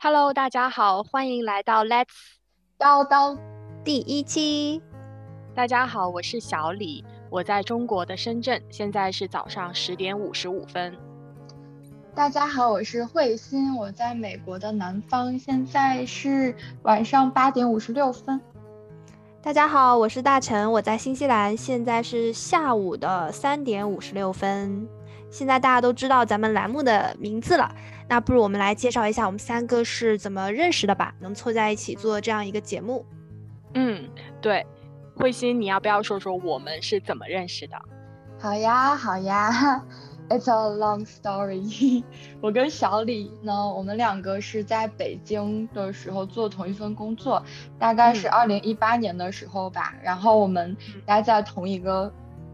Hello，大家好，欢迎来到 Let's 叨叨第一期。大家好，我是小李，我在中国的深圳，现在是早上十点五十五分。大家好，我是慧心，我在美国的南方，现在是晚上八点五十六分。大家好，我是大陈，我在新西兰，现在是下午的三点五十六分。现在大家都知道咱们栏目的名字了，那不如我们来介绍一下我们三个是怎么认识的吧？能凑在一起做这样一个节目。嗯，对，慧心，你要不要说说我们是怎么认识的？好呀，好呀。It's a long story。我跟小李呢，我们两个是在北京的时候做同一份工作，大概是二零一八年的时候吧。然后我们待在同一个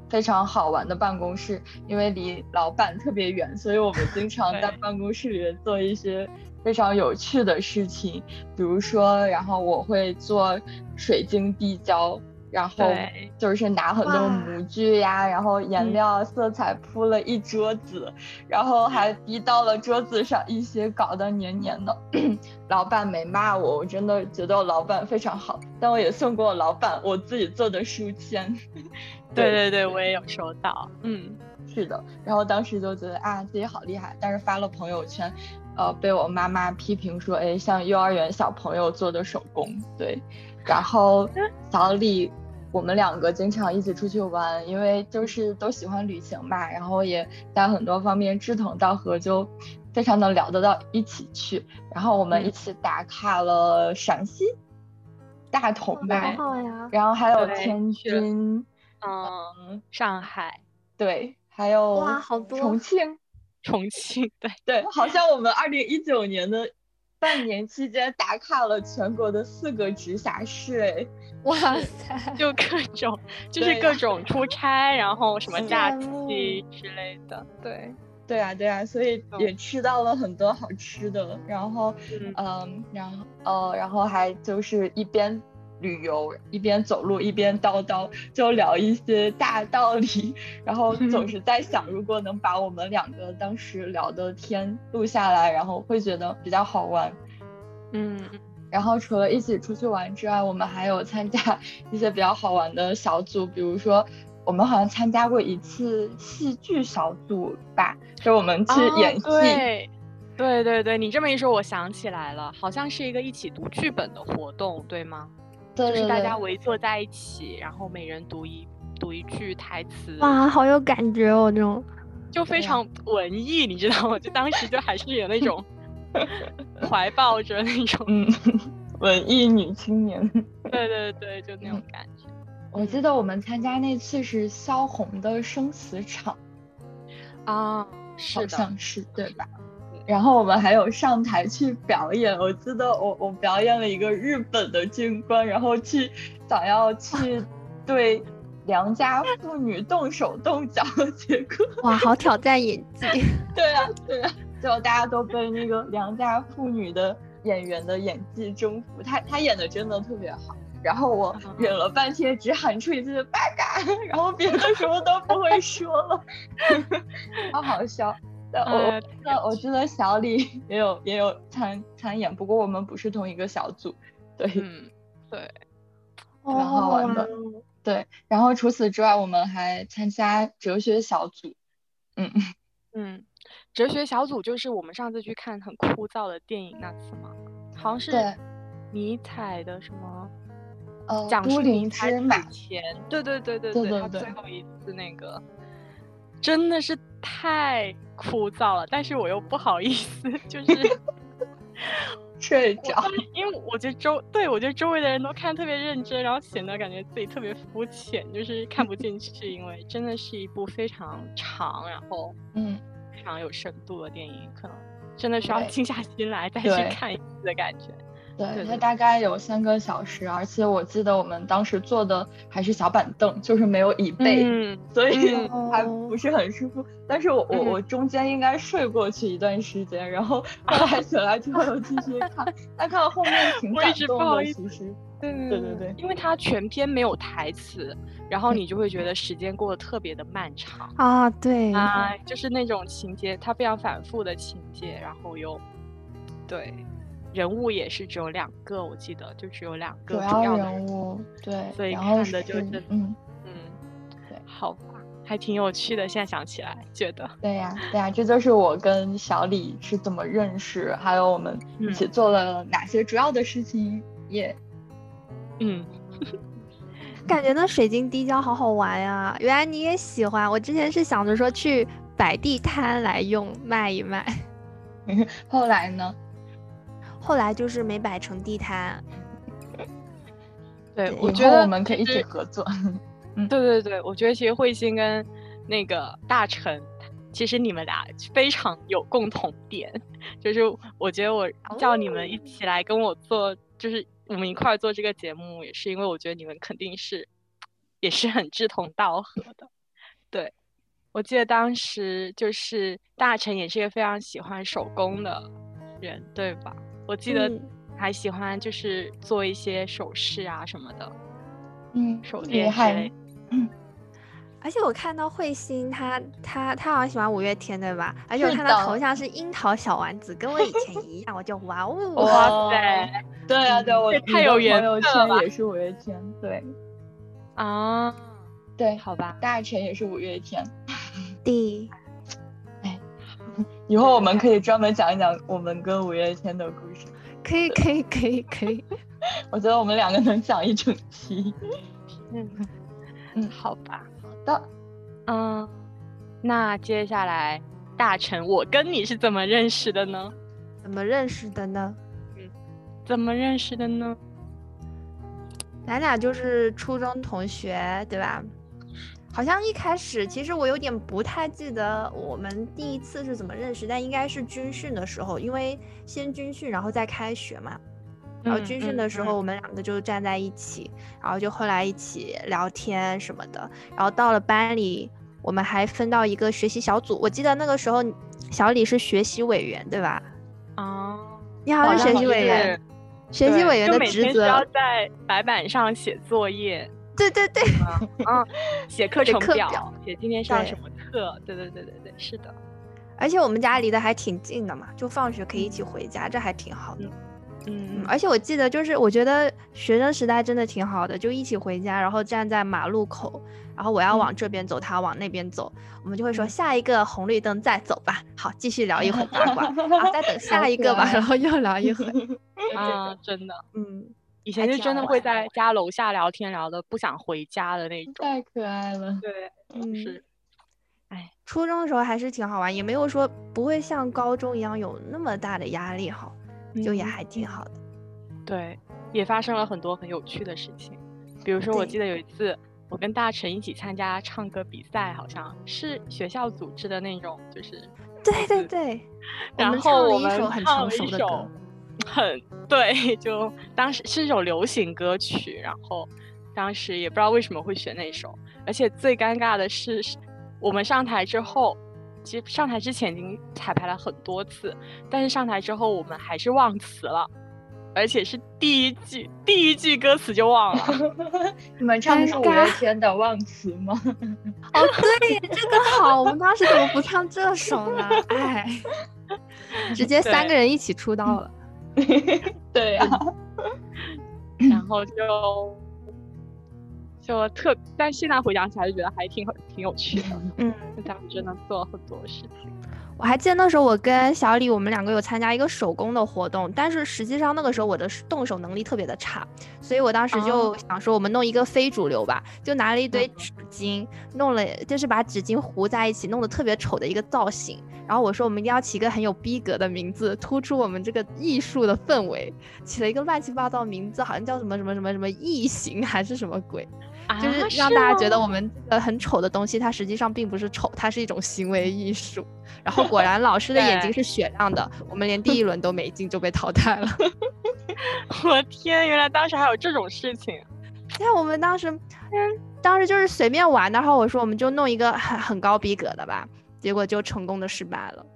非常好玩的办公室，因为离老板特别远，所以我们经常在办公室里面做一些非常有趣的事情。比如说，然后我会做水晶地胶。然后就是拿很多模具呀，然后颜料、色彩铺了一桌子，然后还滴到了桌子上一些，搞得黏黏的。老板没骂我，我真的觉得我老板非常好。但我也送过我老板我自己做的书签。对对对，我也有收到。嗯，是的。然后当时就觉得啊，自己好厉害。但是发了朋友圈，呃，被我妈妈批评说，哎，像幼儿园小朋友做的手工。对。然后小李。我们两个经常一起出去玩，因为就是都喜欢旅行嘛，然后也在很多方面志同道合，就非常能聊得到一起去。然后我们一起打卡了陕西、大同吧，然后还有天津，嗯，上海，对，还有哇，好多重庆，重庆，对对，好像我们二零一九年的。半年期间打卡了全国的四个直辖市，哎，哇塞，就各种，就是各种出差，然后什么假期之类的，对，对啊，对啊，所以也吃到了很多好吃的，然后，嗯，然后，呃，然后还就是一边。旅游一边走路一边叨叨，就聊一些大道理，然后 总是在想，如果能把我们两个当时聊的天录下来，然后会觉得比较好玩。嗯，然后除了一起出去玩之外，我们还有参加 一些比较好玩的小组，比如说我们好像参加过一次戏剧小组吧，就我们去演戏。对，对对对，你这么一说，我想起来了，好像是一个一起读剧本的活动，对吗？就是大家围坐在一起，然后每人读一读一句台词。哇，好有感觉哦，这种就非常文艺，你知道吗？就当时就还是有那种 怀抱着那种文艺女青年。对对对，就那种感觉。我记得我们参加那次是萧红的生死场啊，好像是对吧？然后我们还有上台去表演，我记得我我表演了一个日本的军官，然后去想要去 对良家妇女动手动脚，结果哇，好挑战演技。对啊，对啊，就大家都被那个良家妇女的演员的演技征服，她她演的真的特别好。然后我忍了半天，只喊出一句“八嘎”，然后别的什么都不会说了，好好笑。我那我记得小李也有也有参参演，不过我们不是同一个小组。对，嗯，对，蛮好玩的。对，然后除此之外，我们还参加哲学小组。嗯嗯，哲学小组就是我们上次去看很枯燥的电影那次吗？好像是尼采的什么？呃，讲述尼采之马前。对对对对对，他最后一次那个。真的是太枯燥了，但是我又不好意思，就是 睡着，因为我觉得周对我觉得周围的人都看特别认真，然后显得感觉自己特别肤浅，就是看不进去，因为真的是一部非常长，然后嗯非常有深度的电影，可能真的需要静下心来再去看一次的感觉。对，它大概有三个小时，而且我记得我们当时坐的还是小板凳，就是没有椅背，所以 还不是很舒服。但是我我我中间应该睡过去一段时间，然后后来醒来之后又继续看，但看到后面挺感动的。其实，对对对对，因为它全篇没有台词，然后你就会觉得时间过得特别的漫长啊。对啊，就是那种情节，它非常反复的情节，然后又对。人物也是只有两个，我记得就只有两个主要人物，对，所以看的就是嗯嗯，对，好吧，还挺有趣的。现在想起来，觉得对呀对呀，这就是我跟小李是怎么认识，还有我们一起做了哪些主要的事情，也嗯，感觉那水晶滴胶好好玩呀！原来你也喜欢，我之前是想着说去摆地摊来用卖一卖，后来呢？后来就是没摆成地摊。对，我觉得我们可以一起合作。嗯，对对对，我觉得其实慧心跟那个大成，其实你们俩非常有共同点，就是我觉得我叫你们一起来跟我做，就是我们一块儿做这个节目，也是因为我觉得你们肯定是也是很志同道合的。对，我记得当时就是大成也是一个非常喜欢手工的人，对吧？我记得还喜欢就是做一些首饰啊什么的，嗯，手链之类。嗯，而且我看到慧心，他他他好像喜欢五月天，对吧？而且我看到头像是樱桃小丸子，跟我以前一样，我就哇哦，哇塞，对啊，对，我太有缘分了也是五月天，对，啊，对，好吧，大成也是五月天，第。以后我们可以专门讲一讲我们跟五月天的故事。可以，可以，可以，可以。我觉得我们两个能讲一整期。嗯嗯，好吧。好的。嗯，那接下来大成，我跟你是怎么认识的呢？怎么认识的呢？嗯，怎么认识的呢？咱俩就是初中同学，对吧？好像一开始，其实我有点不太记得我们第一次是怎么认识，但应该是军训的时候，因为先军训，然后再开学嘛。然后军训的时候，我们两个就站在一起，然后就后来一起聊天什么的。然后到了班里，我们还分到一个学习小组。我记得那个时候，小李是学习委员，对吧？哦，你好像是学习委员。学习委员的职责要在白板上写作业。对对对，嗯，写课程表，写今天上什么课，对对对对对，是的。而且我们家离得还挺近的嘛，就放学可以一起回家，这还挺好的。嗯，而且我记得，就是我觉得学生时代真的挺好的，就一起回家，然后站在马路口，然后我要往这边走，他往那边走，我们就会说下一个红绿灯再走吧。好，继续聊一会儿八卦，好，再等下一个吧，然后又聊一会儿。啊，真的，嗯。以前就真的会在家楼下聊天，聊的不想回家的那种，太可爱了。对，嗯，是。哎，初中的时候还是挺好玩，也没有说不会像高中一样有那么大的压力，哈，就也还挺好的。对，也发生了很多很有趣的事情，比如说我记得有一次，我跟大成一起参加唱歌比赛，好像是学校组织的那种，就是。对对对。然后我们唱了一首 很对，就当时是一首流行歌曲，然后当时也不知道为什么会选那首，而且最尴尬的是，我们上台之后，其实上台之前已经彩排了很多次，但是上台之后我们还是忘词了，而且是第一句第一句歌词就忘了。你们唱的是五月天的《忘词》吗？哦，对，这个好，我们当时怎么不唱这首呢？哎，直接三个人一起出道了。对呀，然后就就特，但现在回想起来就觉得还挺挺有趣的。嗯，咱们真的做了很多事情。我还记得那时候我跟小李，我们两个有参加一个手工的活动，但是实际上那个时候我的动手能力特别的差，所以我当时就想说我们弄一个非主流吧，就拿了一堆纸巾，弄了就是把纸巾糊在一起，弄得特别丑的一个造型。然后我说我们一定要起一个很有逼格的名字，突出我们这个艺术的氛围。起了一个乱七八糟名字，好像叫什么什么什么什么异形还是什么鬼，就是让大家觉得我们呃很丑的东西，它实际上并不是丑，它是一种行为艺术。然后 果然老师的眼睛是雪亮的，我们连第一轮都没进就被淘汰了。我天，原来当时还有这种事情。对，我们当时，嗯，当时就是随便玩，然后我说我们就弄一个很很高逼格的吧。结果就成功的失败了，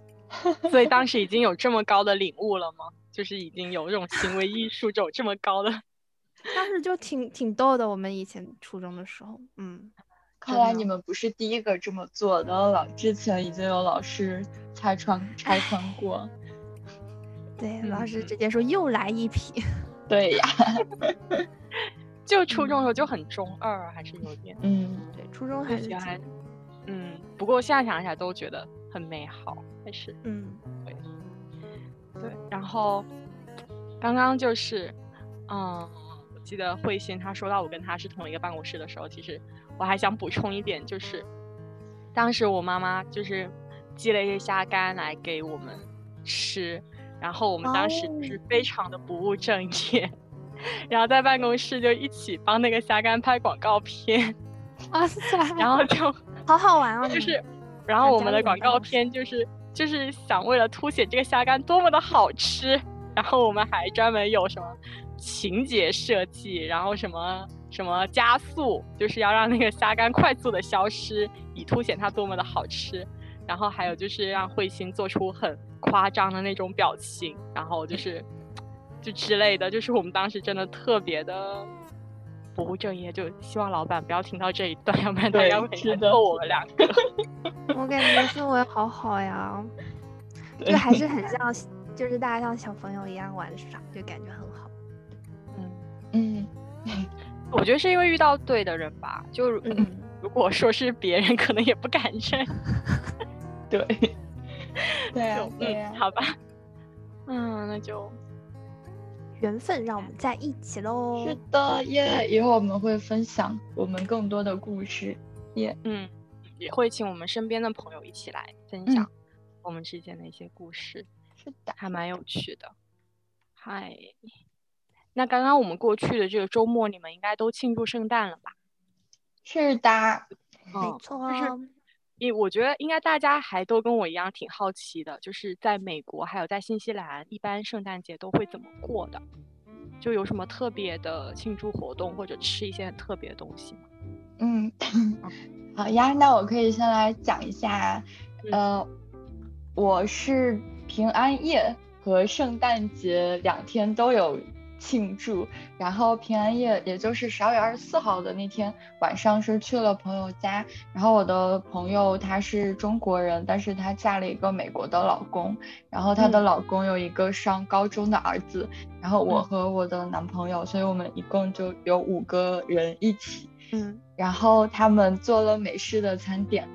所以当时已经有这么高的领悟了吗？就是已经有这种行为艺术这种这么高的，当时就挺挺逗的。我们以前初中的时候，嗯，看来你们不是第一个这么做的，了之前已经有老师拆穿拆穿过。对，老师直接说又来一批。对呀，就初中的时候就很中二，还是有点。嗯，对，初中还是还，嗯，不过现在想起来都觉得很美好，还是嗯，对，对。然后刚刚就是，嗯，我记得慧心她说到我跟她是同一个办公室的时候，其实我还想补充一点，就是当时我妈妈就是寄了一些虾干来给我们吃。然后我们当时就是非常的不务正业，然后在办公室就一起帮那个虾干拍广告片，哇塞！然后就好好玩哦，就是，然后我们的广告片就是就是想为了凸显这个虾干多么的好吃，然后我们还专门有什么情节设计，然后什么什么加速，就是要让那个虾干快速的消失，以凸显它多么的好吃。然后还有就是让慧心做出很夸张的那种表情，然后就是就之类的，就是我们当时真的特别的不务正业，就希望老板不要听到这一段，要不然他要每天揍我们两个。我感觉氛围好好呀，就还是 很像，就是大家像小朋友一样玩耍，就感觉很好。嗯嗯，我觉得是因为遇到对的人吧，就如果说是别人，可能也不敢认。对，对啊，嗯，好吧，嗯，那就缘分让我们在一起喽。是的，耶！以后我们会分享我们更多的故事，耶，嗯，也会请我们身边的朋友一起来分享我们之间的一些故事，是的，还蛮有趣的。嗨，那刚刚我们过去的这个周末，你们应该都庆祝圣诞了吧？是的，没错，就是。因我觉得应该大家还都跟我一样挺好奇的，就是在美国还有在新西兰，一般圣诞节都会怎么过的？就有什么特别的庆祝活动，或者吃一些很特别的东西吗？嗯，好呀，那我可以先来讲一下，呃，我是平安夜和圣诞节两天都有。庆祝，然后平安夜，也就是十二月二十四号的那天晚上，是去了朋友家。然后我的朋友她是中国人，但是她嫁了一个美国的老公。然后她的老公有一个上高中的儿子。然后我和我的男朋友，所以我们一共就有五个人一起。嗯。然后他们做了美式的餐点，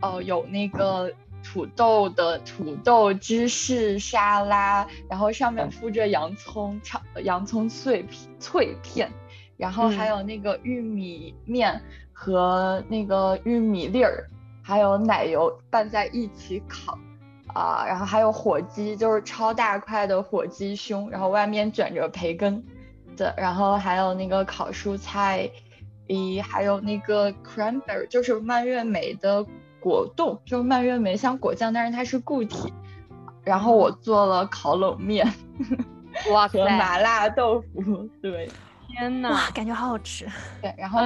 哦，有那个。土豆的土豆芝士沙拉，然后上面铺着洋葱，炒洋葱碎片脆片，然后还有那个玉米面和那个玉米粒儿，还有奶油拌在一起烤，啊，然后还有火鸡，就是超大块的火鸡胸，然后外面卷着培根的，然后还有那个烤蔬菜，咦，还有那个 cranberry，就是蔓越莓的。果冻就蔓越莓像果酱，但是它是固体。然后我做了烤冷面，哇 和麻辣豆腐。对，天呐，哇，感觉好好吃。对，然后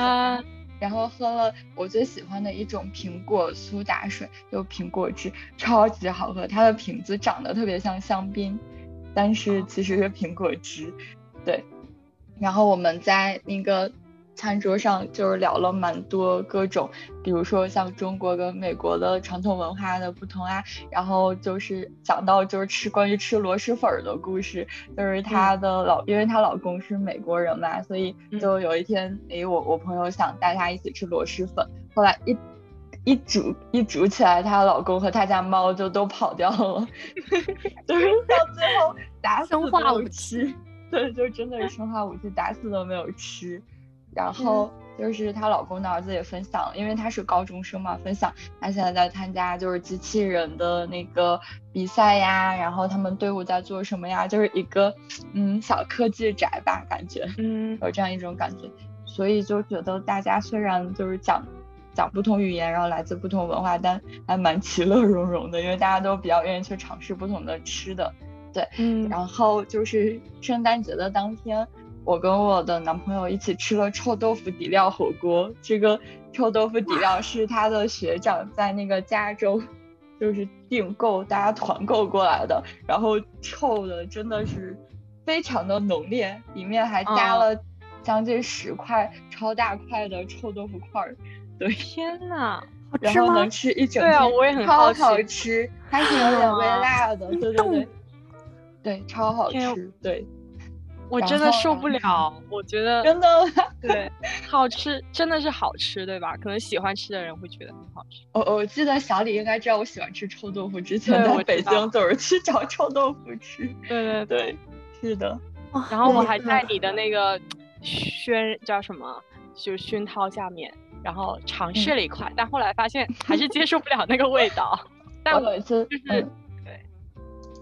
然后喝了我最喜欢的一种苹果苏打水，就苹果汁，超级好喝。它的瓶子长得特别像香槟，但是其实是苹果汁。对，然后我们在那个。餐桌上就是聊了蛮多各种，比如说像中国跟美国的传统文化的不同啊，然后就是讲到就是吃关于吃螺蛳粉的故事，就是她的老，因为她老公是美国人嘛，所以就有一天，哎，我我朋友想带她一起吃螺蛳粉，后来一一煮一煮起来，她老公和她家猫就都跑掉了，就是到最后打死都没有吃，对，就真的是生化武器，打死都没有吃。然后就是她老公的儿子也分享，因为他是高中生嘛，分享他现在在参加就是机器人的那个比赛呀，然后他们队伍在做什么呀，就是一个嗯小科技宅吧，感觉嗯。有这样一种感觉，所以就觉得大家虽然就是讲讲不同语言，然后来自不同文化，但还蛮其乐融融的，因为大家都比较愿意去尝试不同的吃的，对，嗯，然后就是圣诞节的当天。我跟我的男朋友一起吃了臭豆腐底料火锅。这个臭豆腐底料是他的学长在那个加州，就是订购，大家团购过来的。然后臭的真的是非常的浓烈，里面还加了将近十块超大块的臭豆腐块儿。对，天呐，然后能吃一整天，对啊，我也很好好吃，还是有点微辣的。对对对。对，超好吃，对。我真的受不了，我觉得真的对，好吃真的是好吃，对吧？可能喜欢吃的人会觉得很好吃。我我记得小李应该知道我喜欢吃臭豆腐，之前在北京总是去找臭豆腐吃。对 对对，是的。然后我还在你的那个熏叫什么，就是熏陶下面，然后尝试了一块，但后来发现 还是接受不了那个味道。但我有一次就是对，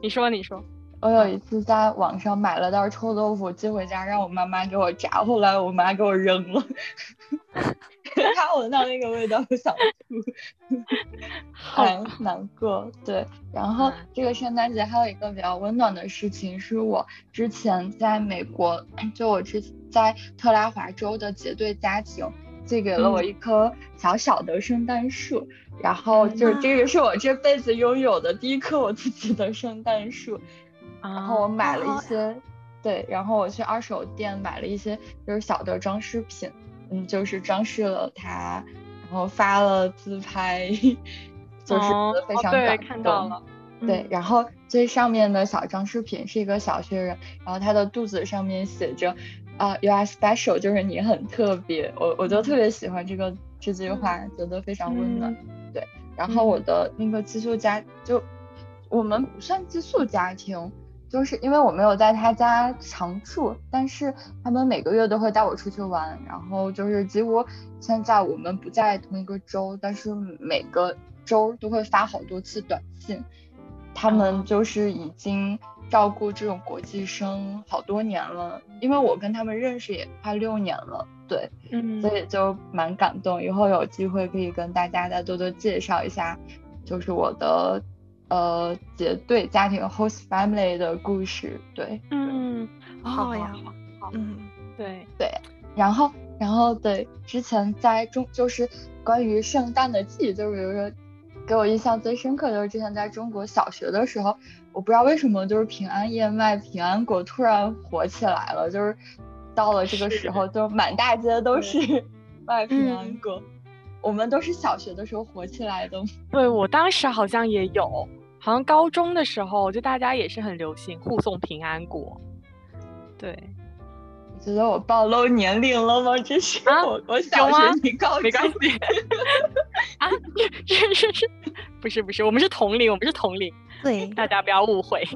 你说你说。我有一次在网上买了袋臭豆腐寄回家，让我妈妈给我炸，后来我妈给我扔了，她闻到那个味道想吐，好难过。对，然后这个圣诞节还有一个比较温暖的事情，是我之前在美国，就我之在特拉华州的结对家庭寄给了我一棵小小的圣诞树，然后就是这个是我这辈子拥有的第一棵我自己的圣诞树。然后我买了一些，对，然后我去二手店买了一些，就是小的装饰品，嗯，就是装饰了它，然后发了自拍，就是非常感动。看到了。对，然后最上面的小装饰品是一个小雪人，然后它的肚子上面写着，啊，You are special，就是你很特别。我我就特别喜欢这个这句话，觉得非常温暖。对，然后我的那个寄宿家就，我们不算寄宿家庭。就是因为我没有在他家常住，但是他们每个月都会带我出去玩，然后就是几乎现在我们不在同一个州，但是每个州都会发好多次短信。他们就是已经照顾这种国际生好多年了，因为我跟他们认识也快六年了，对，嗯，所以就蛮感动。以后有机会可以跟大家再多多介绍一下，就是我的。呃，结对家庭 host family 的故事，对，嗯，好呀，好，嗯，对。对，然后然后对，之前在中就是关于圣诞的记忆，就是比如说给我印象最深刻就是之前在中国小学的时候，我不知道为什么就是平安夜卖平安果突然火起来了，就是到了这个时候就满大街都是 卖平安果，我们都是小学的时候火起来的，对我当时好像也有。好像高中的时候，就大家也是很流行护送平安果。对，你觉得我暴露年龄了吗？这是我我小学你告没关系。啊，是是是，不是不是，我们是同龄，我们是同龄。对，大家不要误会。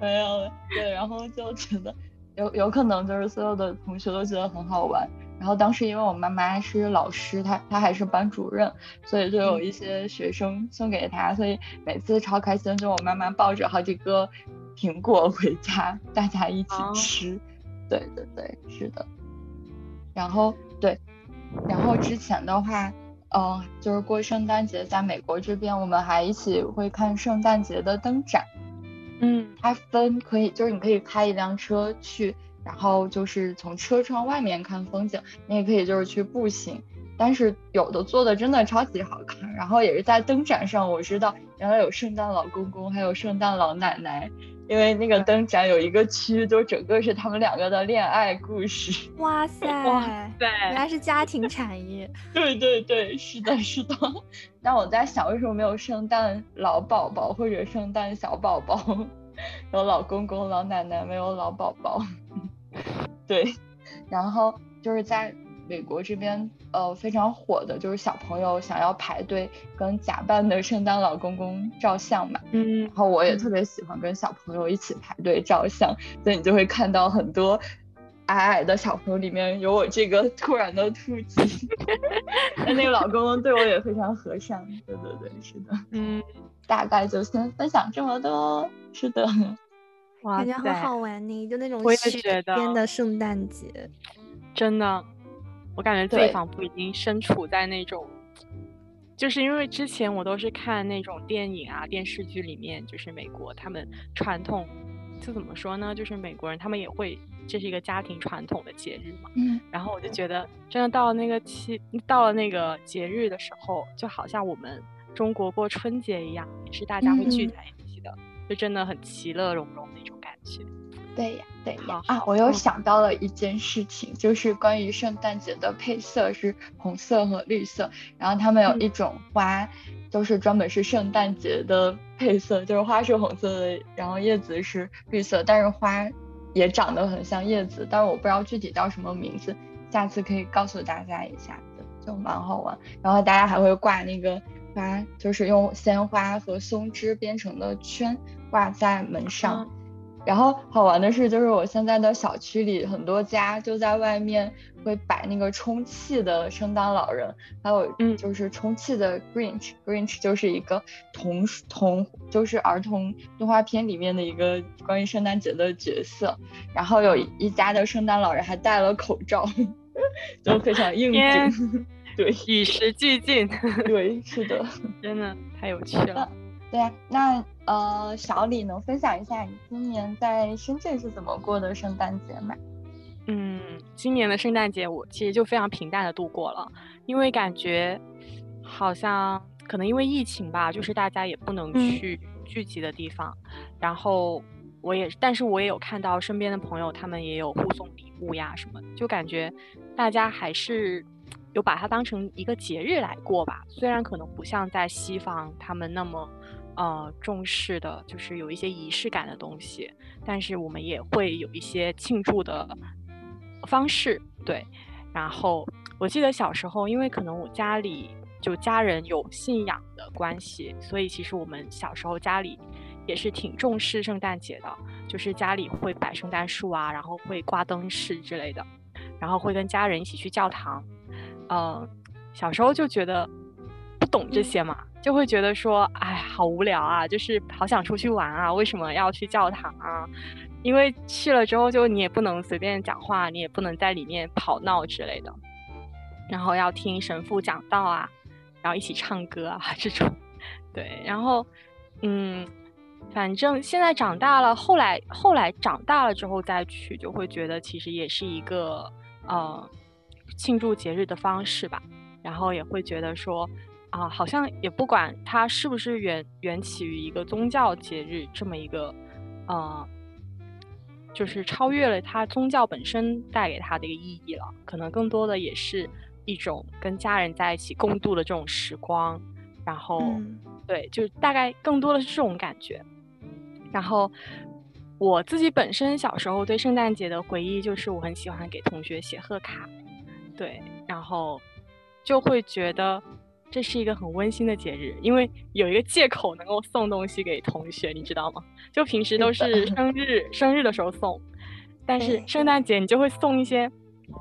没有，对，然后就觉得有有可能就是所有的同学都觉得很好玩。然后当时因为我妈妈是老师，她她还是班主任，所以就有一些学生送给她，所以每次超开心，就我妈妈抱着好几个苹果回家，大家一起吃。对对对，是的。然后对，然后之前的话，嗯，就是过圣诞节，在美国这边，我们还一起会看圣诞节的灯展。嗯，它分可以，就是你可以开一辆车去。然后就是从车窗外面看风景，你也可以就是去步行，但是有的做的真的超级好看。然后也是在灯展上，我知道原来有圣诞老公公，还有圣诞老奶奶，因为那个灯展有一个区，就整个是他们两个的恋爱故事。哇 塞，哇塞，原来是家庭产业。对对对，是的，是的。但我在想，为什么没有圣诞老宝宝或者圣诞小宝宝？有老公公、老奶奶，没有老宝宝。对，然后就是在美国这边，呃，非常火的就是小朋友想要排队跟假扮的圣诞老公公照相嘛。嗯，然后我也特别喜欢跟小朋友一起排队照相，所以你就会看到很多矮矮的小朋友里面有我这个突然的突击。那那个老公公对我也非常和善。对对对，是的。嗯，大概就先分享这么多。是的。感觉很好玩呢，就那种雪天的圣诞节，真的，我感觉自己仿佛已经身处在那种，就是因为之前我都是看那种电影啊、电视剧里面，就是美国他们传统，就怎么说呢？就是美国人他们也会，这是一个家庭传统的节日嘛。嗯。然后我就觉得，真的到了那个期，到了那个节日的时候，就好像我们中国过春节一样，也是大家会聚在一。就真的很其乐融融那种感觉，对呀，对呀啊！我又想到了一件事情，就是关于圣诞节的配色是红色和绿色，然后他们有一种花就是专门是圣诞节的配色，就是花是红色的，然后叶子是绿色，但是花也长得很像叶子，但是我不知道具体叫什么名字，下次可以告诉大家一下的，就蛮好玩。然后大家还会挂那个花，就是用鲜花和松枝编成的圈挂在门上。然后好玩的是，就是我现在的小区里很多家就在外面会摆那个充气的圣诞老人，还有就是充气的 Grinch，Grinch 就是一个童童就是儿童动画片里面的一个关于圣诞节的角色。然后有一家的圣诞老人还戴了口罩，就非常应景。对，与时俱进。对，是的，真的太有趣了。对啊，那呃，小李能分享一下你今年在深圳是怎么过的圣诞节吗？嗯，今年的圣诞节我其实就非常平淡的度过了，因为感觉好像可能因为疫情吧，就是大家也不能去聚集的地方，然后我也，但是我也有看到身边的朋友，他们也有互送礼物呀什么，就感觉大家还是有把它当成一个节日来过吧，虽然可能不像在西方他们那么。呃，重视的就是有一些仪式感的东西，但是我们也会有一些庆祝的方式，对。然后我记得小时候，因为可能我家里就家人有信仰的关系，所以其实我们小时候家里也是挺重视圣诞节的，就是家里会摆圣诞树啊，然后会挂灯饰之类的，然后会跟家人一起去教堂。嗯，小时候就觉得不懂这些嘛。就会觉得说，哎，好无聊啊，就是好想出去玩啊，为什么要去教堂啊？因为去了之后，就你也不能随便讲话，你也不能在里面跑闹之类的，然后要听神父讲道啊，然后一起唱歌啊 这种。对，然后，嗯，反正现在长大了，后来后来长大了之后再去，就会觉得其实也是一个呃庆祝节日的方式吧，然后也会觉得说。啊，好像也不管它是不是源源起于一个宗教节日这么一个，呃，就是超越了它宗教本身带给它的一个意义了。可能更多的也是一种跟家人在一起共度的这种时光。然后，对，就大概更多的是这种感觉。然后我自己本身小时候对圣诞节的回忆就是我很喜欢给同学写贺卡，对，然后就会觉得。这是一个很温馨的节日，因为有一个借口能够送东西给同学，你知道吗？就平时都是生日，生日的时候送，但是圣诞节你就会送一些，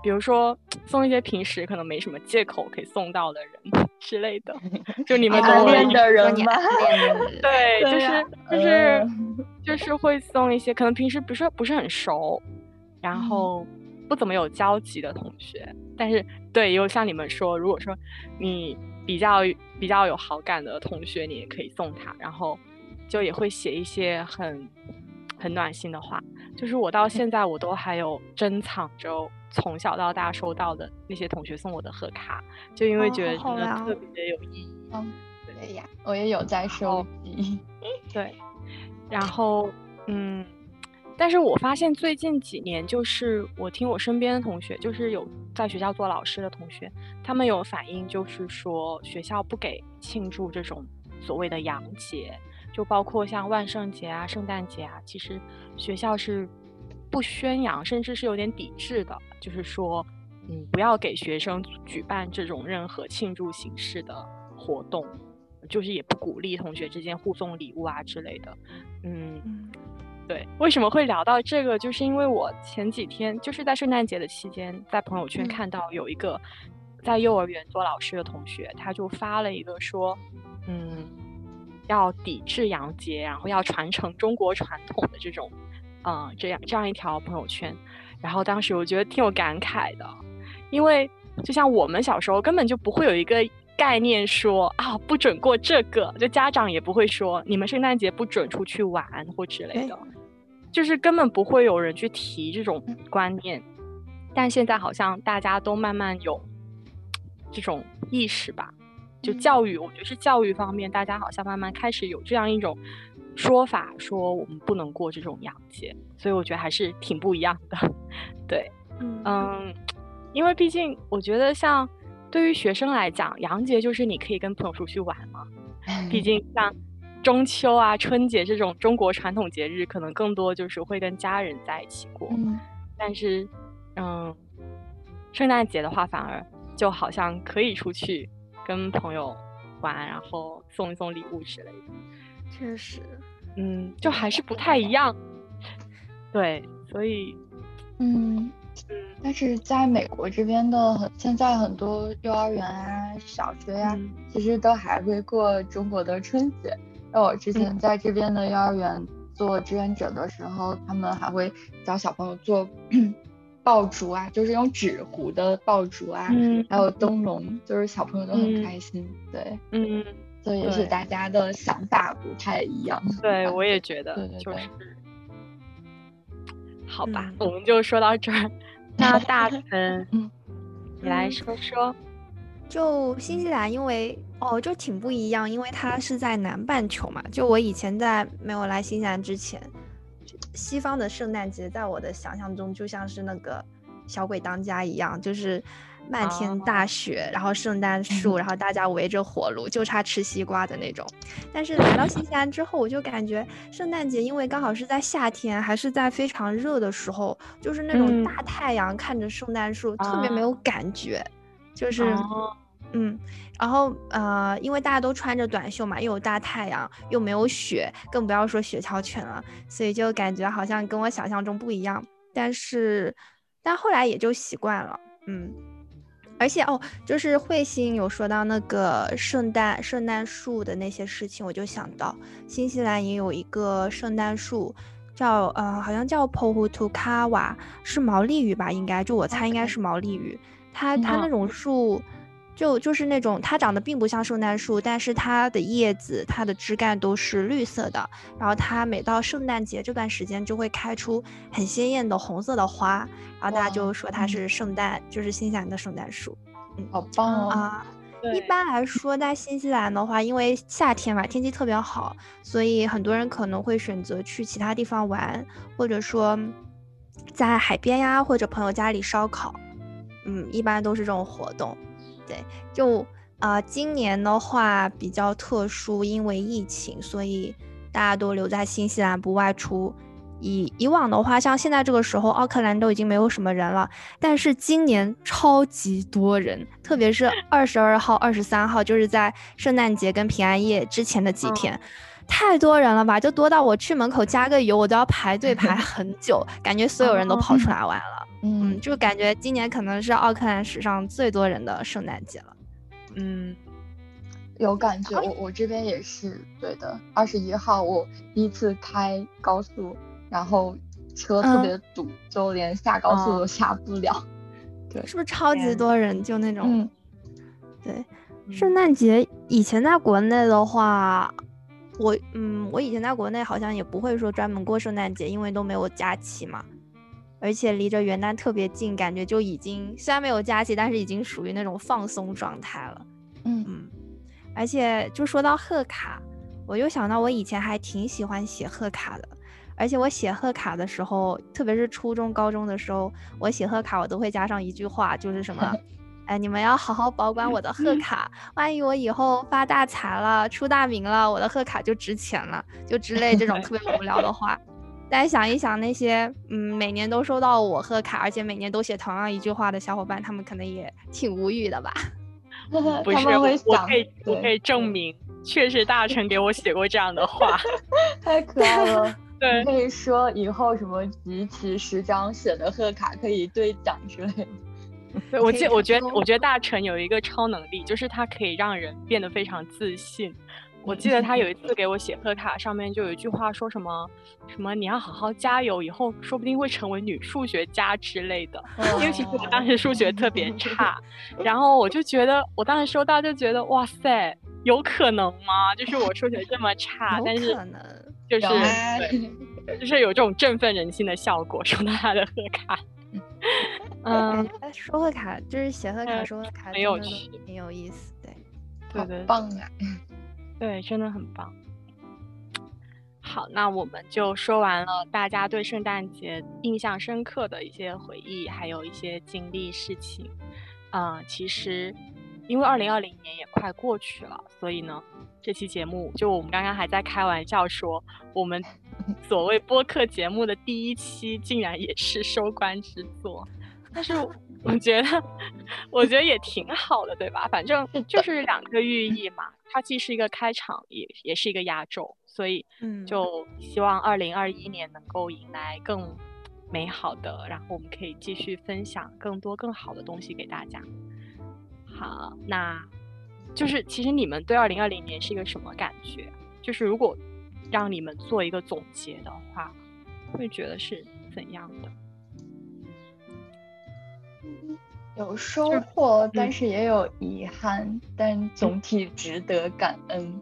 比如说送一些平时可能没什么借口可以送到的人 之类的，就你们暗恋的人吗？对，就是就是就是会送一些可能平时不是不是很熟，然后不怎么有交集的同学，但是对，有像你们说，如果说你。比较比较有好感的同学，你也可以送他，然后就也会写一些很很暖心的话。就是我到现在我都还有珍藏着从小到大收到的那些同学送我的贺卡，就因为觉得真的特别的有意义。嗯，对呀，我也有在收集。对，然后嗯。但是我发现最近几年，就是我听我身边的同学，就是有在学校做老师的同学，他们有反映，就是说学校不给庆祝这种所谓的洋节，就包括像万圣节啊、圣诞节啊，其实学校是不宣扬，甚至是有点抵制的，就是说，嗯，不要给学生举办这种任何庆祝形式的活动，就是也不鼓励同学之间互送礼物啊之类的，嗯。对，为什么会聊到这个？就是因为我前几天就是在圣诞节的期间，在朋友圈看到有一个在幼儿园做老师的同学，他就发了一个说，嗯，要抵制洋节，然后要传承中国传统的这种，嗯，这样这样一条朋友圈。然后当时我觉得挺有感慨的，因为就像我们小时候根本就不会有一个概念说啊，不准过这个，就家长也不会说你们圣诞节不准出去玩或之类的。就是根本不会有人去提这种观念，但现在好像大家都慢慢有这种意识吧。就教育，我觉得是教育方面，大家好像慢慢开始有这样一种说法，说我们不能过这种洋节。所以我觉得还是挺不一样的。对，嗯，因为毕竟我觉得像对于学生来讲，洋节就是你可以跟朋友出去玩嘛。毕竟像中秋啊、春节这种中国传统节日，可能更多就是会跟家人在一起过。嗯，但是，嗯，圣诞节的话，反而就好像可以出去跟朋友玩，然后送一送礼物之类的。确实，嗯，就还是不太一样。对，所以，嗯。但是在美国这边的很，现在很多幼儿园啊、小学呀，其实都还会过中国的春节。那我之前在这边的幼儿园做志愿者的时候，他们还会教小朋友做 爆竹啊，就是用纸糊的爆竹啊，还有灯笼，就是小朋友都很开心。对，嗯，所以也许大家的想法不太一样。对，我也觉得，对对对。好吧，我们就说到这儿。那大 成，你来说说。就新西兰，因为哦，就挺不一样，因为它是在南半球嘛。就我以前在没有来新西兰之前，西方的圣诞节在我的想象中就像是那个小鬼当家一样，就是。漫天大雪，然后圣诞树，然后大家围着火炉，就差吃西瓜的那种。但是来到新西兰之后，我就感觉圣诞节，因为刚好是在夏天，还是在非常热的时候，就是那种大太阳看着圣诞树，特别没有感觉。就是，嗯，然后呃，因为大家都穿着短袖嘛，又有大太阳，又没有雪，更不要说雪橇犬了，所以就感觉好像跟我想象中不一样。但是，但后来也就习惯了，嗯。而且哦，就是彗星有说到那个圣诞圣诞树的那些事情，我就想到新西兰也有一个圣诞树，叫呃好像叫 Pohutukawa，是毛利语吧？应该就我猜应该是毛利语。它它那种树，就就是那种它长得并不像圣诞树，但是它的叶子、它的枝干都是绿色的。然后它每到圣诞节这段时间就会开出很鲜艳的红色的花。然后大家就说它是圣诞，就是新西兰的圣诞树，嗯，好棒啊！一般来说，在新西兰的话，因为夏天嘛，天气特别好，所以很多人可能会选择去其他地方玩，或者说在海边呀，或者朋友家里烧烤，嗯，一般都是这种活动。对，就啊，今年的话比较特殊，因为疫情，所以大家都留在新西兰不外出。以以往的话，像现在这个时候，奥克兰都已经没有什么人了。但是今年超级多人，特别是二十二号、二十三号，就是在圣诞节跟平安夜之前的几天，太多人了吧？就多到我去门口加个油，我都要排队排很久，感觉所有人都跑出来玩了。嗯，就感觉今年可能是奥克兰史上最多人的圣诞节了。嗯，有感觉，我我这边也是对的。二十一号我第一次开高速。然后车特别堵，就连下高速都下不了。对，是不是超级多人？就那种。对，圣诞节以前在国内的话，我嗯，我以前在国内好像也不会说专门过圣诞节，因为都没有假期嘛。而且离着元旦特别近，感觉就已经虽然没有假期，但是已经属于那种放松状态了。嗯嗯。而且就说到贺卡，我又想到我以前还挺喜欢写贺卡的。而且我写贺卡的时候，特别是初中、高中的时候，我写贺卡我都会加上一句话，就是什么，哎，你们要好好保管我的贺卡，万一我以后发大财了、出大名了，我的贺卡就值钱了，就之类这种特别无聊的话。但想一想，那些嗯每年都收到我贺卡，而且每年都写同样一句话的小伙伴，他们可能也挺无语的吧？不是，我可以我可以证明，确实大成给我写过这样的话，太可爱了。对，可以说以后什么集齐十张写的贺卡可以兑奖之类的。对，我记，我觉得，我觉得大成有一个超能力，就是他可以让人变得非常自信。我记得他有一次给我写贺卡，上面就有一句话，说什么什么你要好好加油，以后说不定会成为女数学家之类的。因为其实我当时数学特别差，然后我就觉得，我当时收到就觉得，哇塞，有可能吗？就是我数学这么差，但是。就是，就是有这种振奋人心的效果，收到他的贺卡。嗯，收贺卡就是写贺卡、收贺卡，很有趣，挺有意思。对，对对，棒啊！对，真的很棒。好，那我们就说完了大家对圣诞节印象深刻的一些回忆，还有一些经历事情。嗯，其实因为二零二零年也快过去了，所以呢。这期节目，就我们刚刚还在开玩笑说，我们所谓播客节目的第一期竟然也是收官之作。但是 我觉得，我觉得也挺好的，对吧？反正就是两个寓意嘛，它既是一个开场，也也是一个压轴，所以就希望二零二一年能够迎来更美好的，然后我们可以继续分享更多更好的东西给大家。好，那就是其实你们对二零二零年是一个什么感觉？就是如果让你们做一个总结的话，会觉得是怎样的？有收获，但是也有遗憾，但总体值得感恩。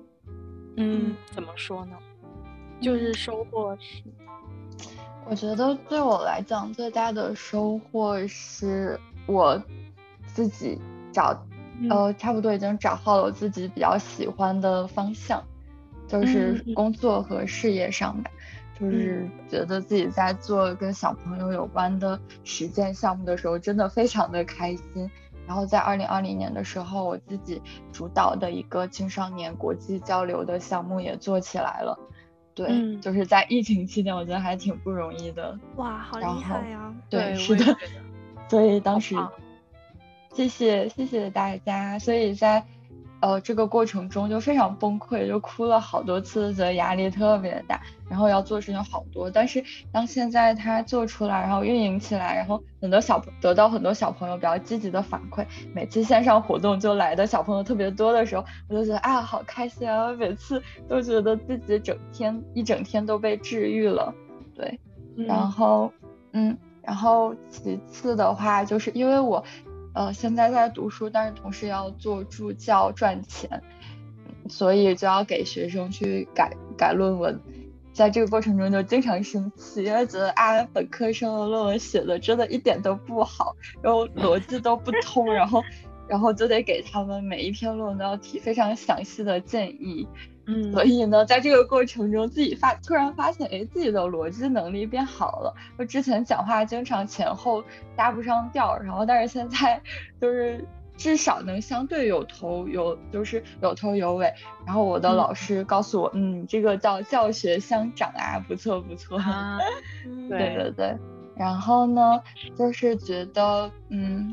嗯，怎么说呢？就是收获是，我觉得对我来讲最大的收获是我自己找，呃，差不多已经找好了我自己比较喜欢的方向，就是工作和事业上吧。就是觉得自己在做跟小朋友有关的实践项目的时候，真的非常的开心。然后在二零二零年的时候，我自己主导的一个青少年国际交流的项目也做起来了。对，就是在疫情期间，我觉得还挺不容易的。哇，好厉害呀！对，是的。所以当时，谢谢谢谢大家。所以在。呃，这个过程中就非常崩溃，就哭了好多次，觉得压力特别大，然后要做事情好多。但是当现在他做出来，然后运营起来，然后很多小得到很多小朋友比较积极的反馈，每次线上活动就来的小朋友特别多的时候，我就觉得啊，好开心啊！每次都觉得自己整天一整天都被治愈了，对。然后，嗯，然后其次的话，就是因为我。呃，现在在读书，但是同时要做助教赚钱，所以就要给学生去改改论文，在这个过程中就经常生气，因为觉得啊，本科生的论文写的真的一点都不好，然后逻辑都不通，然后然后就得给他们每一篇论文都要提非常详细的建议。嗯，所以呢，在这个过程中，自己发突然发现，哎，自己的逻辑能力变好了。就之前讲话经常前后搭不上调，然后但是现在就是至少能相对有头有，就是有头有尾。然后我的老师告诉我，嗯，这个叫教学相长啊，不错不错。对对对。然后呢，就是觉得，嗯，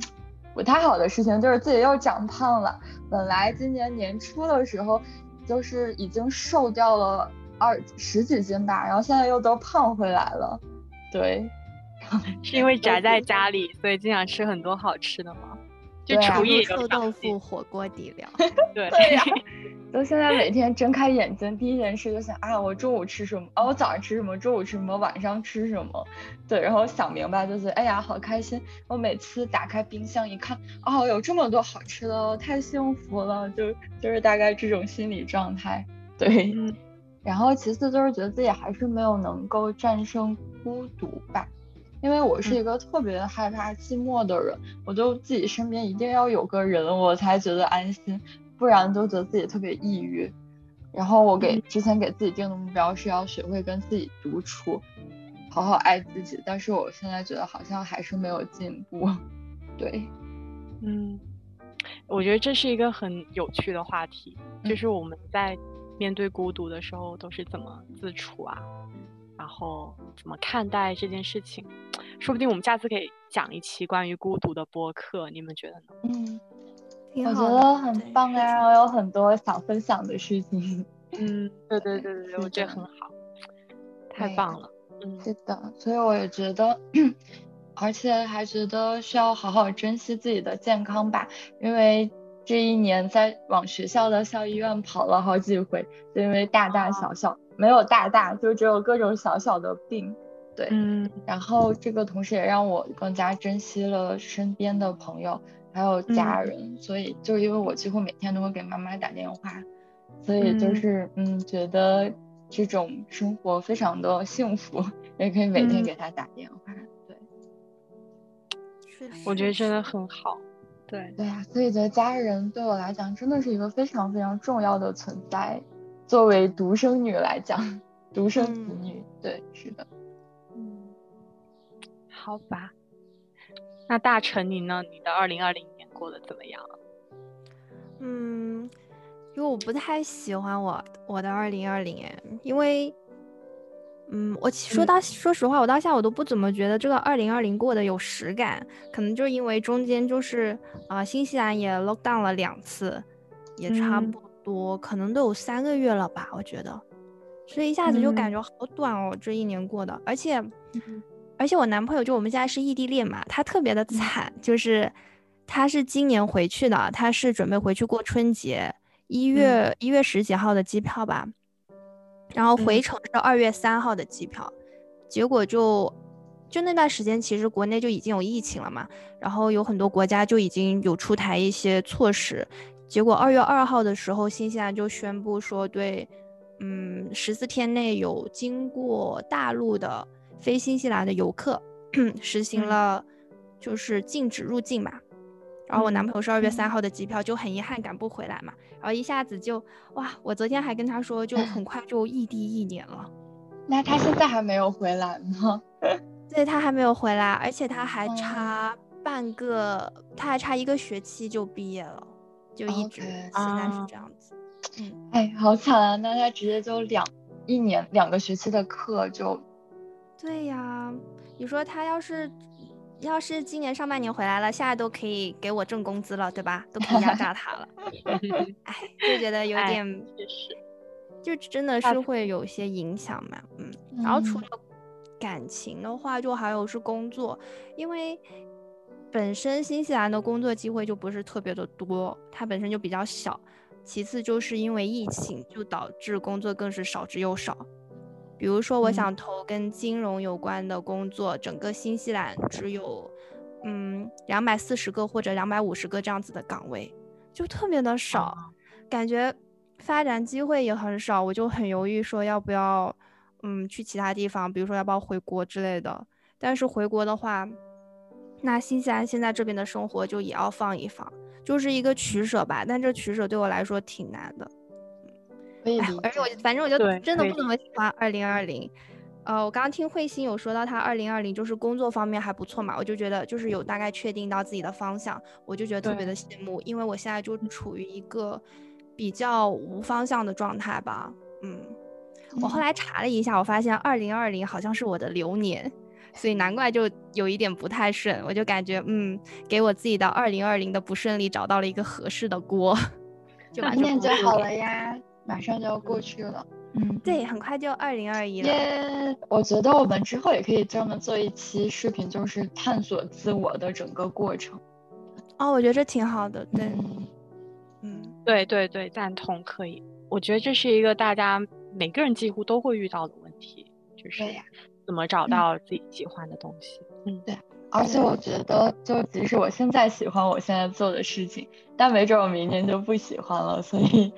不太好的事情就是自己又长胖了。本来今年年初的时候。就是已经瘦掉了二十几斤吧，然后现在又都胖回来了。对，是因为宅在家里，所以经常吃很多好吃的吗？就厨艺臭豆腐、火锅底料。对对呀，就现在每天睁开眼睛，第一件事就想啊，我中午吃什么？啊，我早上吃什么？中午吃什么？晚上吃什么？对，然后想明白就是，哎呀，好开心！我每次打开冰箱一看，哦，有这么多好吃的，太幸福了！就就是大概这种心理状态。对，然后其次就是觉得自己还是没有能够战胜孤独吧。因为我是一个特别害怕寂寞的人，我就自己身边一定要有个人，我才觉得安心，不然就觉得自己特别抑郁。然后我给之前给自己定的目标是要学会跟自己独处，好好爱自己。但是我现在觉得好像还是没有进步。对，嗯，我觉得这是一个很有趣的话题，就是我们在面对孤独的时候都是怎么自处啊？然后怎么看待这件事情？说不定我们下次可以讲一期关于孤独的播客，你们觉得呢？嗯，我觉得很棒啊！我有很多想分享的事情。嗯，对对对对对，我觉得很好，太棒了。嗯，是的，所以我也觉得，而且还觉得需要好好珍惜自己的健康吧，因为这一年在往学校的校医院跑了好几回，就因为大大小小。没有大大，就只有各种小小的病，对，嗯，然后这个同时也让我更加珍惜了身边的朋友还有家人，所以就是因为我几乎每天都会给妈妈打电话，所以就是嗯，觉得这种生活非常的幸福，也可以每天给她打电话，对，我觉得真的很好，对，对呀，所以觉得家人对我来讲真的是一个非常非常重要的存在。作为独生女来讲，独生子女，对，是的，嗯，好吧。那大成你呢？你的二零二零年过得怎么样？嗯，因为我不太喜欢我我的二零二零，因为，嗯，我说到说实话，我到现在我都不怎么觉得这个二零二零过得有实感，可能就因为中间就是啊，新西兰也 lock down 了两次，也差不多，可能都有三个月了吧，我觉得，所以一下子就感觉好短哦，这一年过的，而且，而且我男朋友就我们现在是异地恋嘛，他特别的惨，就是他是今年回去的，他是准备回去过春节。一月一月十几号的机票吧，然后回程是二月三号的机票，结果就就那段时间，其实国内就已经有疫情了嘛，然后有很多国家就已经有出台一些措施，结果二月二号的时候，新西兰就宣布说，对，嗯，十四天内有经过大陆的非新西兰的游客，实行了就是禁止入境嘛。然后我男朋友是二月三号的机票，就很遗憾赶不回来嘛。然后一下子就哇，我昨天还跟他说，就很快就异地一年了。那他现在还没有回来吗？对他还没有回来，而且他还差半个，他还差一个学期就毕业了，就一直现在是这样子。嗯，哎，好惨啊！那他直接就两一年两个学期的课就。对呀，你说他要是。要是今年上半年回来了，现在都可以给我挣工资了，对吧？都可以压榨他了。哎，就觉得有点，就真的是会有些影响嘛。嗯，然后除了感情的话，就还有是工作，因为本身新西兰的工作机会就不是特别的多，它本身就比较小。其次就是因为疫情，就导致工作更是少之又少。比如说，我想投跟金融有关的工作，整个新西兰只有，嗯，两百四十个或者两百五十个这样子的岗位，就特别的少，感觉发展机会也很少，我就很犹豫说要不要，嗯，去其他地方，比如说要不要回国之类的。但是回国的话，那新西兰现在这边的生活就也要放一放，就是一个取舍吧。但这取舍对我来说挺难的。哎，而且我反正我就真的不怎么喜欢二零二零。呃，我刚刚听慧心有说到他二零二零就是工作方面还不错嘛，我就觉得就是有大概确定到自己的方向，我就觉得特别的羡慕，因为我现在就处于一个比较无方向的状态吧。嗯，我后来查了一下，我发现二零二零好像是我的流年，所以难怪就有一点不太顺。我就感觉嗯，给我自己的二零二零的不顺利找到了一个合适的锅，就把念就好了呀。马上就要过去了，嗯，对，很快就二零二一了。耶，我觉得我们之后也可以专门做一期视频，就是探索自我的整个过程。哦，我觉得这挺好的，对，嗯，对对对，赞同，可以。我觉得这是一个大家每个人几乎都会遇到的问题，就是怎么找到自己喜欢的东西。嗯，对。而且我觉得，就即使我现在喜欢我现在做的事情，但没准我明年就不喜欢了，所以。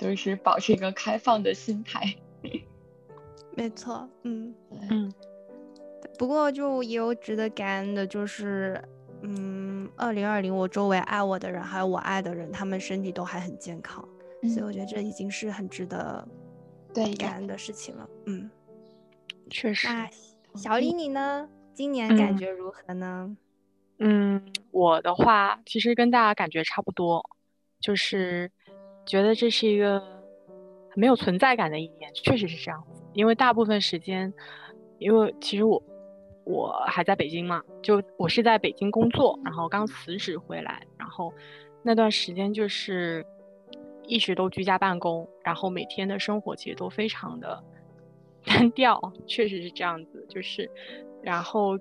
就是保持一个开放的心态，没错，嗯嗯。不过就也有值得感恩的，就是嗯，二零二零我周围爱我的人，还有我爱的人，他们身体都还很健康，所以我觉得这已经是很值得对感恩的事情了。嗯，确实。那小李你呢？今年感觉如何呢？嗯，我的话其实跟大家感觉差不多，就是。觉得这是一个没有存在感的一年，确实是这样子。因为大部分时间，因为其实我我还在北京嘛，就我是在北京工作，然后刚辞职回来，然后那段时间就是一直都居家办公，然后每天的生活其实都非常的 单调，确实是这样子。就是，然后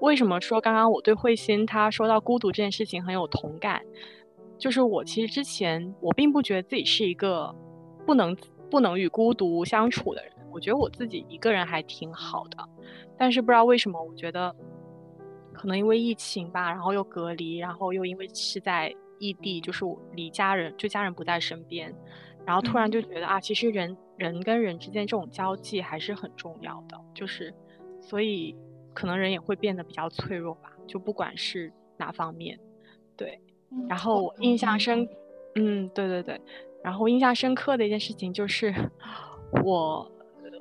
为什么说刚刚我对慧心她说到孤独这件事情很有同感？就是我其实之前我并不觉得自己是一个不能不能与孤独相处的人，我觉得我自己一个人还挺好的，但是不知道为什么，我觉得可能因为疫情吧，然后又隔离，然后又因为是在异地，就是我离家人就家人不在身边，然后突然就觉得啊，其实人人跟人之间这种交际还是很重要的，就是所以可能人也会变得比较脆弱吧，就不管是哪方面，对。然后我印象深，嗯，对对对，然后印象深刻的一件事情就是，我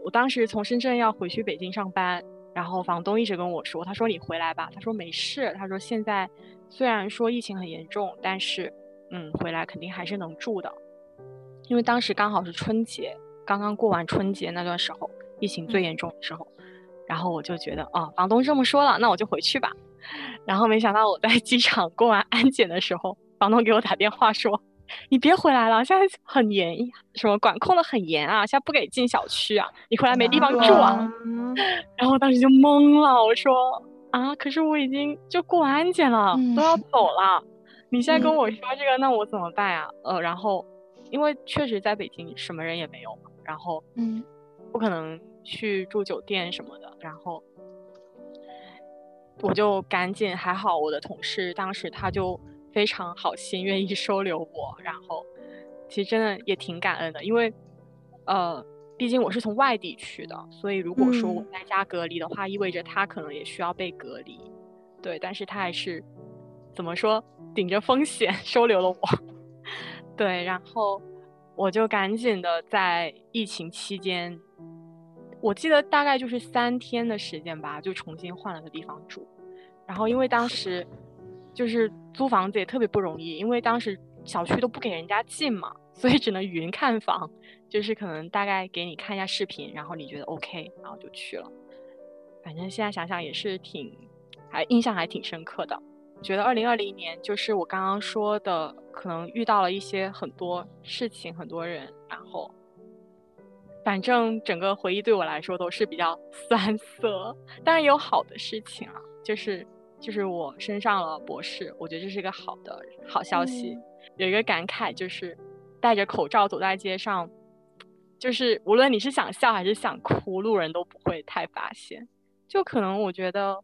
我当时从深圳要回去北京上班，然后房东一直跟我说，他说你回来吧，他说没事，他说现在虽然说疫情很严重，但是嗯，回来肯定还是能住的。因为当时刚好是春节，刚刚过完春节那段时候，疫情最严重的时候，然后我就觉得，哦，房东这么说了，那我就回去吧。然后没想到我在机场过完安检的时候，房东给我打电话说：“你别回来了，现在很严，什么管控的很严啊，现在不给进小区啊，你回来没地方住啊。”然后我当时就懵了，我说：“啊，可是我已经就过完安检了，都要走了，你现在跟我说这个，那我怎么办啊？”呃，然后。因为确实在北京什么人也没有嘛，然后嗯，不可能去住酒店什么的，然后我就赶紧，还好我的同事当时他就非常好心，愿意收留我，然后其实真的也挺感恩的，因为呃，毕竟我是从外地去的，所以如果说我在家隔离的话，意味着他可能也需要被隔离，对，但是他还是怎么说，顶着风险收留了我。对，然后我就赶紧的在疫情期间，我记得大概就是三天的时间吧，就重新换了个地方住。然后因为当时就是租房子也特别不容易，因为当时小区都不给人家进嘛，所以只能云看房，就是可能大概给你看一下视频，然后你觉得 OK，然后就去了。反正现在想想也是挺，还印象还挺深刻的。觉得二零二零年就是我刚刚说的，可能遇到了一些很多事情，很多人，然后，反正整个回忆对我来说都是比较 酸涩。当然有好的事情啊，就是就是我升上了博士，我觉得这是一个好的好消息。有一个感慨就是，戴着口罩走在街上，就是无论你是想笑还是想哭，路人都不会太发现。就可能我觉得。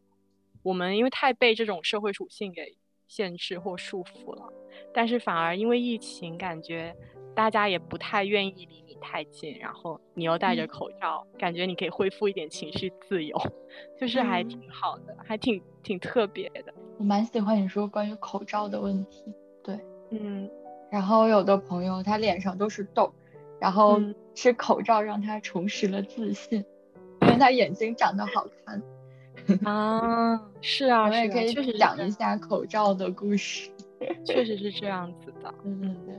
我们因为太被这种社会属性给限制或束缚了，但是反而因为疫情，感觉大家也不太愿意离太近，然后你又戴着口罩，感觉你可以恢复一点情绪自由，就是还挺好的，还挺挺特别的。我蛮喜欢你说关于口罩的问题，对，嗯，然后有的朋友他脸上都是痘，然后是口罩让他重拾了自信，因为他眼睛长得好看。啊，是啊，我也可以讲一下口罩的故事，确实 是这样子的。嗯嗯对。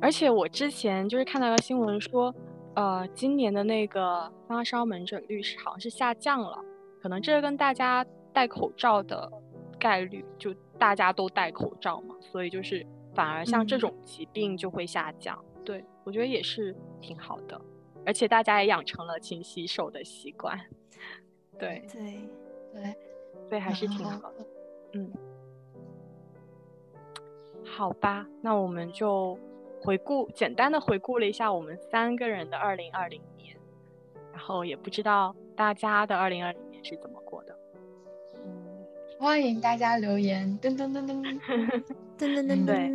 而且我之前就是看到个新闻说，呃，今年的那个发烧门诊率是好像是下降了，可能这跟大家戴口罩的概率，就大家都戴口罩嘛，所以就是反而像这种疾病就会下降。对我觉得也是挺好的。而且大家也养成了勤洗手的习惯，对对对，所以还是挺好的。嗯，好吧，那我们就回顾简单的回顾了一下我们三个人的二零二零年，然后也不知道大家的二零二零年是怎么过的。嗯，欢迎大家留言，噔噔噔噔噔 噔噔，对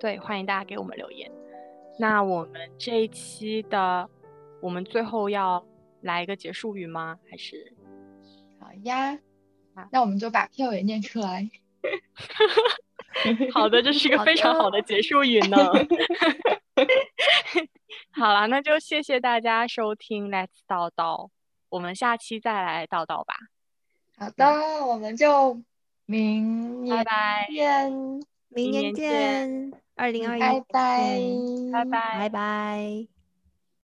对，欢迎大家给我们留言。那我们这一期的，我们最后要来一个结束语吗？还是？好呀，那我们就把片尾念出来。好的，这是一个非常好的结束语呢。好了，那就谢谢大家收听 Let's 叨叨，我们下期再来叨叨吧。好的，我们就明年见，明年见。二零二一，拜拜，拜拜，拜拜。